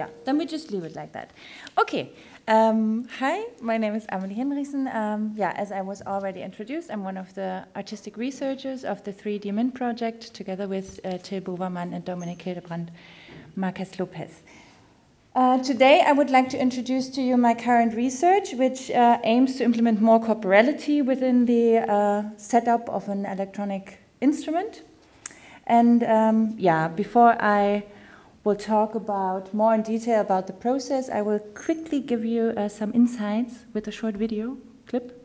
yeah, then we just leave it like that. Okay. Um, hi, my name is Amelie Hinrichsen. Um, yeah, as I was already introduced, I'm one of the artistic researchers of the 3DMIN project, together with uh, Till Bovermann and Dominik Hildebrand Marques Lopes. Uh, today, I would like to introduce to you my current research, which uh, aims to implement more corporality within the uh, setup of an electronic instrument. And um, yeah, before I will talk about more in detail about the process, I will quickly give you uh, some insights with a short video clip.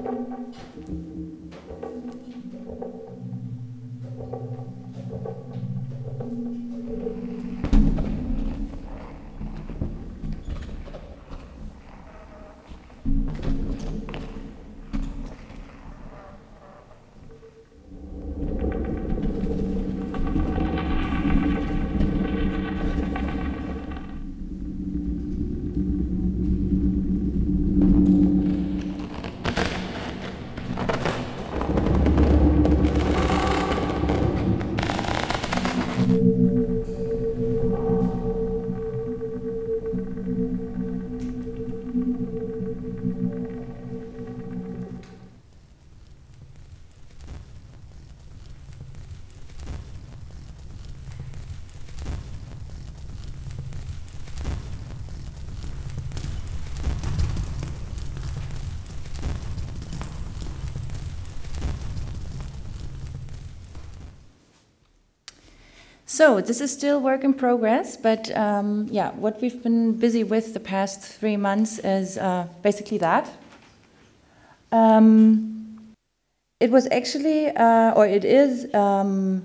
Thank you. So this is still work in progress, but um, yeah, what we've been busy with the past three months is uh, basically that. Um, it was actually, uh, or it is, um,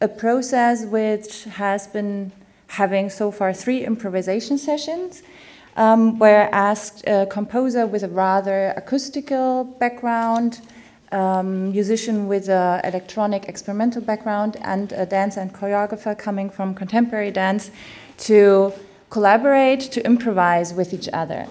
a process which has been having so far three improvisation sessions, um, where I asked a composer with a rather acoustical background um, musician with an electronic experimental background and a dancer and choreographer coming from contemporary dance to collaborate, to improvise with each other.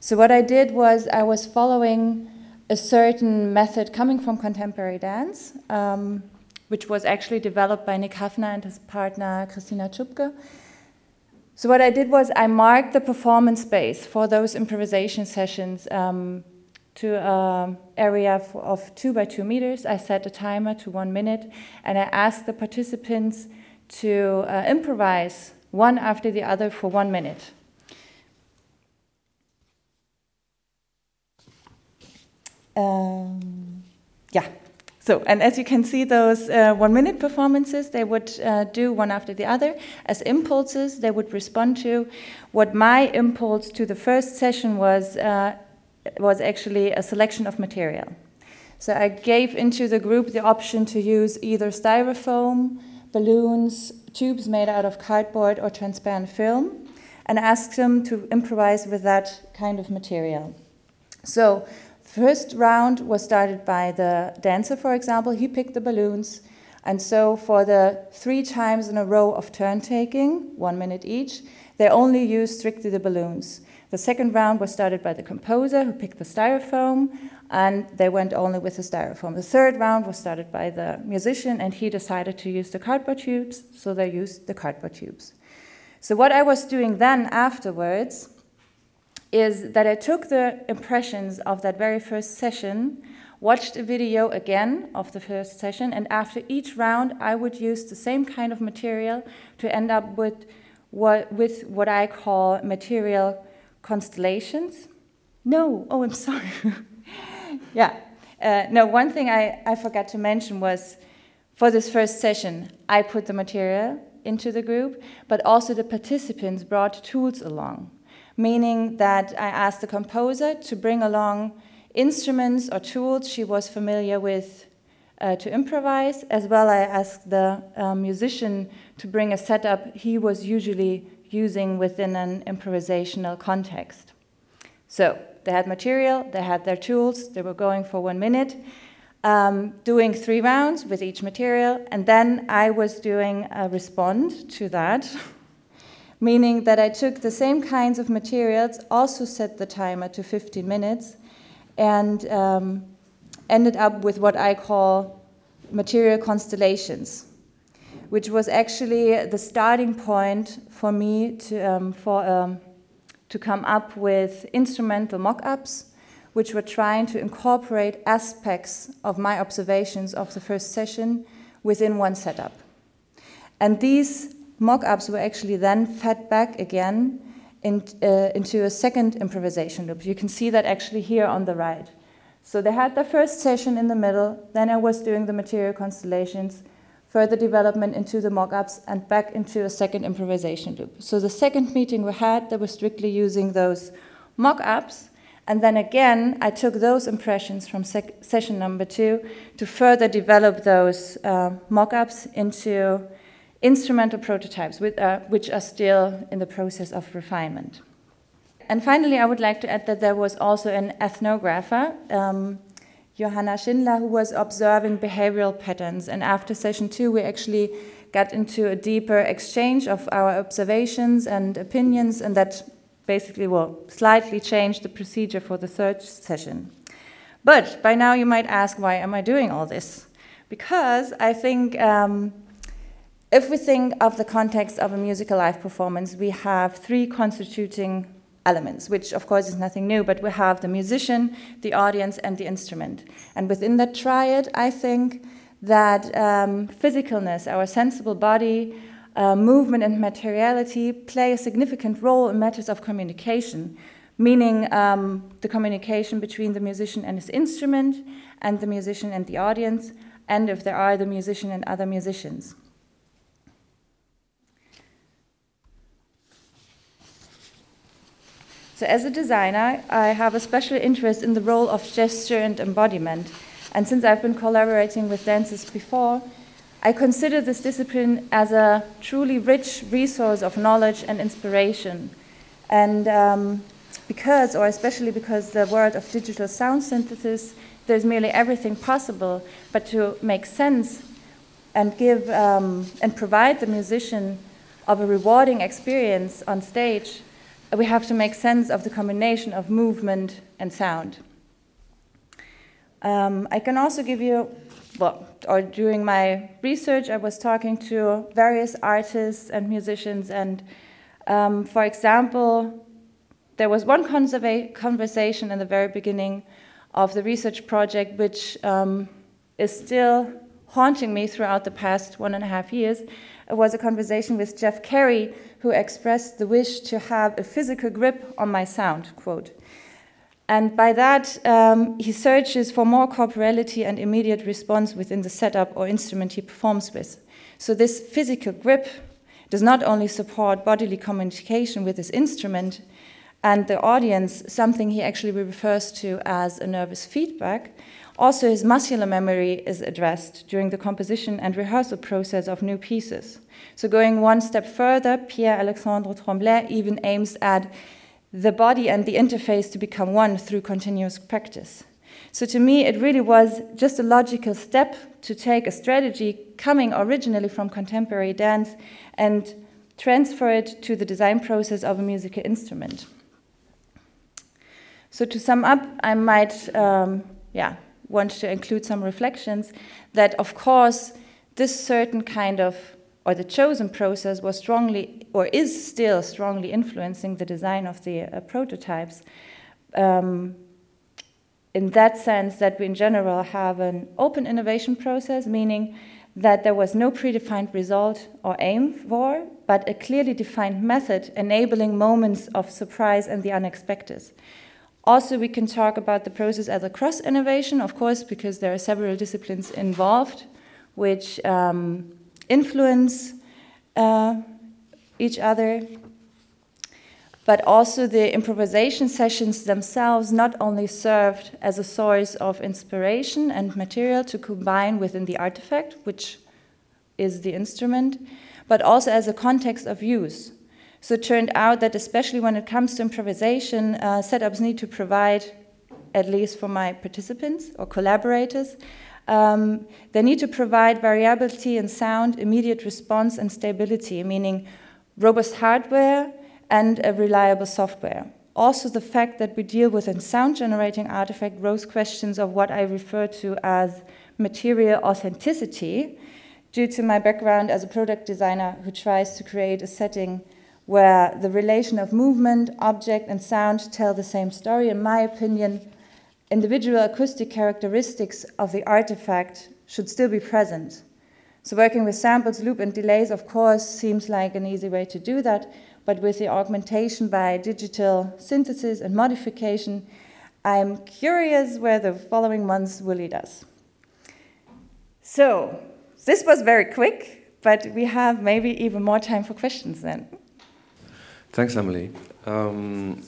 So, what I did was I was following a certain method coming from contemporary dance, um, which was actually developed by Nik Haffner and his partner Christina Ciupke. So, what I did was I marked the performance space for those improvisation sessions. Um, to an area of two by two meters. I set a timer to one minute, and I asked the participants to uh, improvise one after the other for one minute. Um, yeah. So, and as you can see, those uh, one minute performances, they would uh, do one after the other as impulses. They would respond to. What my impulse to the first session was uh, was actually a selection of material. So I gave into the group the option to use either styrofoam, balloons, tubes made out of cardboard or transparent film, and asked them to improvise with that kind of material. So first round was started by the dancer, for example. He picked the balloons. And so for the three times in a row of turn taking, one minute each, they only used strictly the balloons. The second round was started by the composer who picked the styrofoam, and they went only with the styrofoam. The third round was started by the musician, and he decided to use the cardboard tubes, so they used the cardboard tubes. So, what I was doing then afterwards is that I took the impressions of that very first session, watched a video again of the first session, and after each round, I would use the same kind of material to end up with what, with what I call material constellations. No, oh, I'm sorry. yeah. Uh, no, one thing I, I forgot to mention was for this first session, I put the material into the group, but also the participants brought tools along, meaning that I asked the composer to bring along instruments or tools she was familiar with uh, to improvise, as well I asked the uh, musician to bring a setup he was usually using within an improvisational context. So they had material, they had their tools, they were going for one minute, um, doing three rounds with each material, and then I was doing a respond to that, meaning that I took the same kinds of materials, also set the timer to 15 minutes, and um, ended up with what I call material constellations, which was actually the starting point for me to, um, for, um, to come up with instrumental mock ups, which were trying to incorporate aspects of my observations of the first session within one setup. And these mock ups were actually then fed back again in, uh, into a second improvisation loop. You can see that actually here on the right. So they had their first session in the middle, then I was doing the material constellations, further development into the mock ups, and back into a second improvisation loop. So the second meeting we had, they were strictly using those mock ups. And then again, I took those impressions from session number two to further develop those uh, mock ups into instrumental prototypes, with, uh, which are still in the process of refinement. And finally, I would like to add that there was also an ethnographer, um, Johanna Schindler, who was observing behavioral patterns. And after session two, we actually got into a deeper exchange of our observations and opinions, and that basically will slightly change the procedure for the third session. But by now, you might ask, why am I doing all this? Because I think um, if we think of the context of a musical live performance, we have three constituting elements, which of course is nothing new, but we have the musician, the audience, and the instrument. And within that triad, I think that um, physicalness, our sensible body, uh, movement, and materiality play a significant role in matters of communication, meaning um, the communication between the musician and his instrument, and the musician and the audience, and if there are the musician and other musicians. So, as a designer, I have a special interest in the role of gesture and embodiment. And since I've been collaborating with dancers before, I consider this discipline as a truly rich resource of knowledge and inspiration. And um, because, or especially because, the world of digital sound synthesis, there's merely everything possible, but to make sense and give um, and provide the musician of a rewarding experience on stage we have to make sense of the combination of movement and sound. Um, I can also give you, well, or during my research, I was talking to various artists and musicians, and um, for example, there was one conversation in the very beginning of the research project, which um, is still haunting me throughout the past one and a half years. Was a conversation with Jeff Carey, who expressed the wish to have a physical grip on my sound, quote. And by that, um, he searches for more corporality and immediate response within the setup or instrument he performs with. So, this physical grip does not only support bodily communication with his instrument and the audience, something he actually refers to as a nervous feedback, also his muscular memory is addressed during the composition and rehearsal process of new pieces. So, going one step further, Pierre Alexandre Tremblay even aims at the body and the interface to become one through continuous practice. So, to me, it really was just a logical step to take a strategy coming originally from contemporary dance and transfer it to the design process of a musical instrument. So, to sum up, I might, um, yeah, want to include some reflections that, of course, this certain kind of or the chosen process was strongly or is still strongly influencing the design of the uh, prototypes. Um, in that sense, that we in general have an open innovation process, meaning that there was no predefined result or aim for, but a clearly defined method enabling moments of surprise and the unexpected. Also, we can talk about the process as a cross innovation, of course, because there are several disciplines involved which um, influence uh, each other. But also, the improvisation sessions themselves not only served as a source of inspiration and material to combine within the artifact, which is the instrument, but also as a context of use. So it turned out that, especially when it comes to improvisation, uh, setups need to provide, at least for my participants or collaborators, um, they need to provide variability in sound, immediate response, and stability, meaning robust hardware and a reliable software. Also, the fact that we deal with a sound generating artifact rose questions of what I refer to as material authenticity, due to my background as a product designer who tries to create a setting where the relation of movement, object, and sound tell the same story. In my opinion, individual acoustic characteristics of the artifact should still be present. So, working with samples, loop, and delays, of course, seems like an easy way to do that, but with the augmentation by digital synthesis and modification, I'm curious where the following months will lead us. So, this was very quick, but we have maybe even more time for questions then. Thanks, Emily. Um,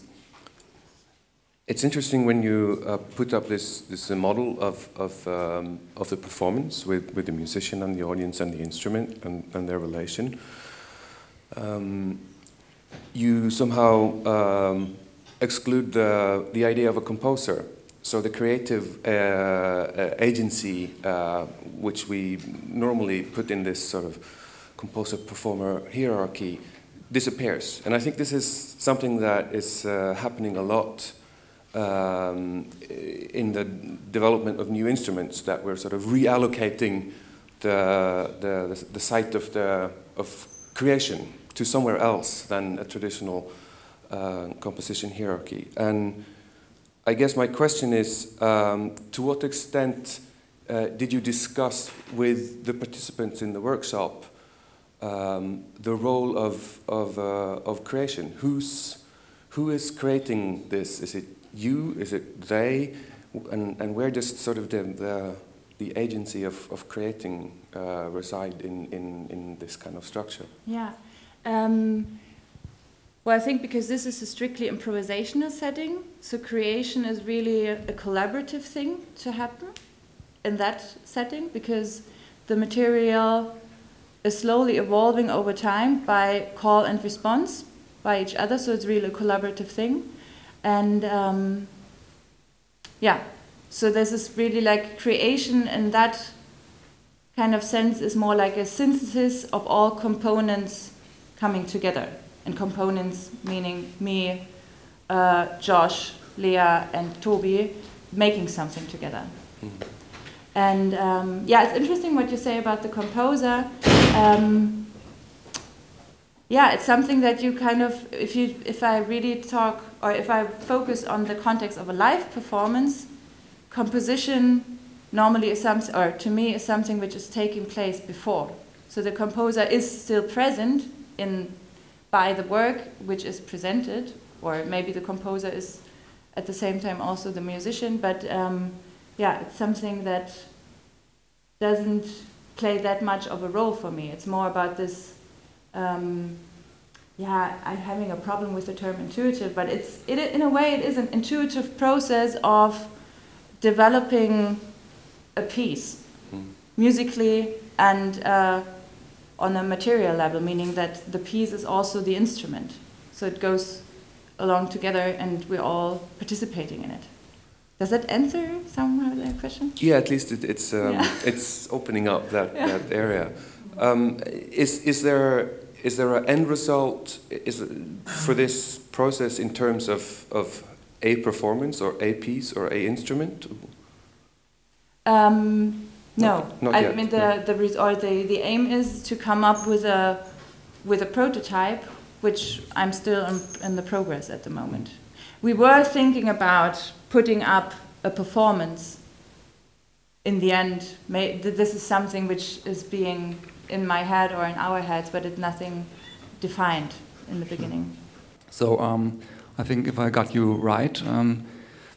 it's interesting when you uh, put up this, this model of, of, um, of the performance with, with the musician and the audience and the instrument and, and their relation. Um, you somehow um, exclude the, the idea of a composer. So the creative uh, uh agency, uh, which we normally put in this sort of composer-performer hierarchy, disappears. And I think this is something that is uh, happening a lot um, in the development of new instruments, that we're sort of reallocating the, the, the site of, the, of creation to somewhere else than a traditional uh, composition hierarchy. And I guess my question is um, to what extent uh, did you discuss with the participants in the workshop um, the role of, of, uh, of creation. Who's, who is creating this? Is it you? Is it they? And, and where does sort of the, the, the agency of, of creating uh, reside in, in, in this kind of structure? Yeah. Um, well, I think because this is a strictly improvisational setting, so creation is really a, a collaborative thing to happen in that setting because the material is slowly evolving over time by call and response by each other. So it's really a collaborative thing. And um, yeah, so this is really like creation in that kind of sense is more like a synthesis of all components coming together. And components meaning me, uh, Josh, Leah, and Toby making something together. Mm. And um, yeah, it's interesting what you say about the composer. Um, yeah, it's something that you kind of, if you, if I really talk or if I focus on the context of a live performance, composition normally is something, or to me is something which is taking place before. So the composer is still present in by the work which is presented, or maybe the composer is at the same time also the musician, but. Um, yeah, it's something that doesn't play that much of a role for me. It's more about this. Um, yeah, I'm having a problem with the term intuitive, but it's it, in a way it is an intuitive process of developing a piece mm. musically and uh, on a material level, meaning that the piece is also the instrument. So it goes along together, and we're all participating in it. Does that answer somehow the question? Yeah, at least it, it's um, yeah. it's opening up that, yeah. that area. Um, is is there is there an end result is for this process in terms of of a performance or a piece or a instrument? Um, no, not, not I yet. mean the no. the or the the aim is to come up with a with a prototype, which I'm still in, in the progress at the moment. We were thinking about putting up a performance in the end may, this is something which is being in my head or in our heads but it's nothing defined in the beginning so um, i think if i got you right um,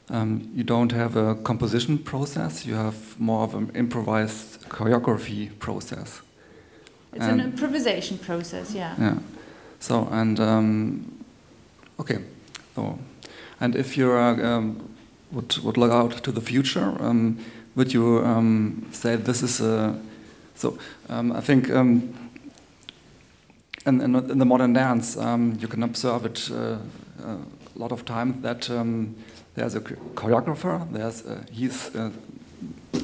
um, you don't have a composition process, you have more of an improvised choreography process. It's an improvisation process, yeah. Yeah. So, and, um, okay. So, and if you um, would, would look out to the future, um, would you um, say this is a, so um, I think um, in, in, in, the modern dance, you can observe it uh, a lot of times that there's a choreographer, there's uh, he's uh,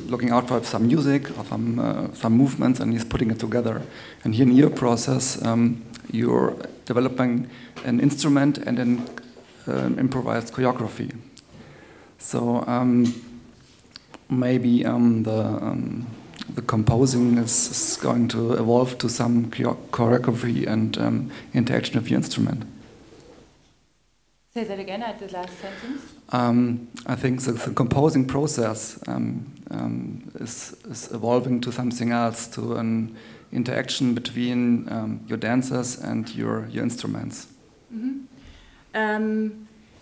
looking out for some music or some uh, some movements, and he's putting it together. And here in your process, um, you're developing an instrument and an um, improvised choreography. So um, maybe um, the um, the composing is, is, going to evolve to some choreography and um, interaction of your instrument. Say that again at the last sentence. Um, I think the, the composing process um, um, is, is, evolving to something else, to an interaction between um, your dancers and your, your instruments. Mm -hmm.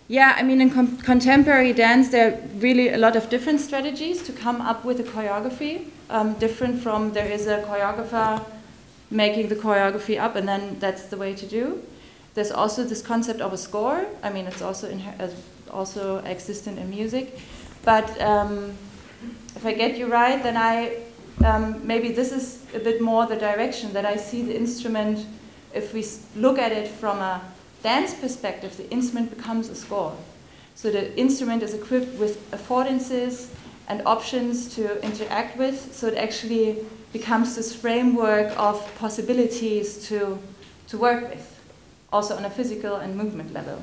Yeah, I mean, in contemporary dance, there are really a lot of different strategies to come up with a choreography. Um, different from there is a choreographer making the choreography up, and then that's the way to do. There's also this concept of a score. I mean, it's also uh, also existent in music. But um, if I get you right, then I um, maybe this is a bit more the direction that I see the instrument. If we look at it from a dance perspective, the instrument becomes a score. So the instrument is equipped with affordances and options to interact with, so it actually becomes this framework of possibilities to, to work with also on a physical and movement level.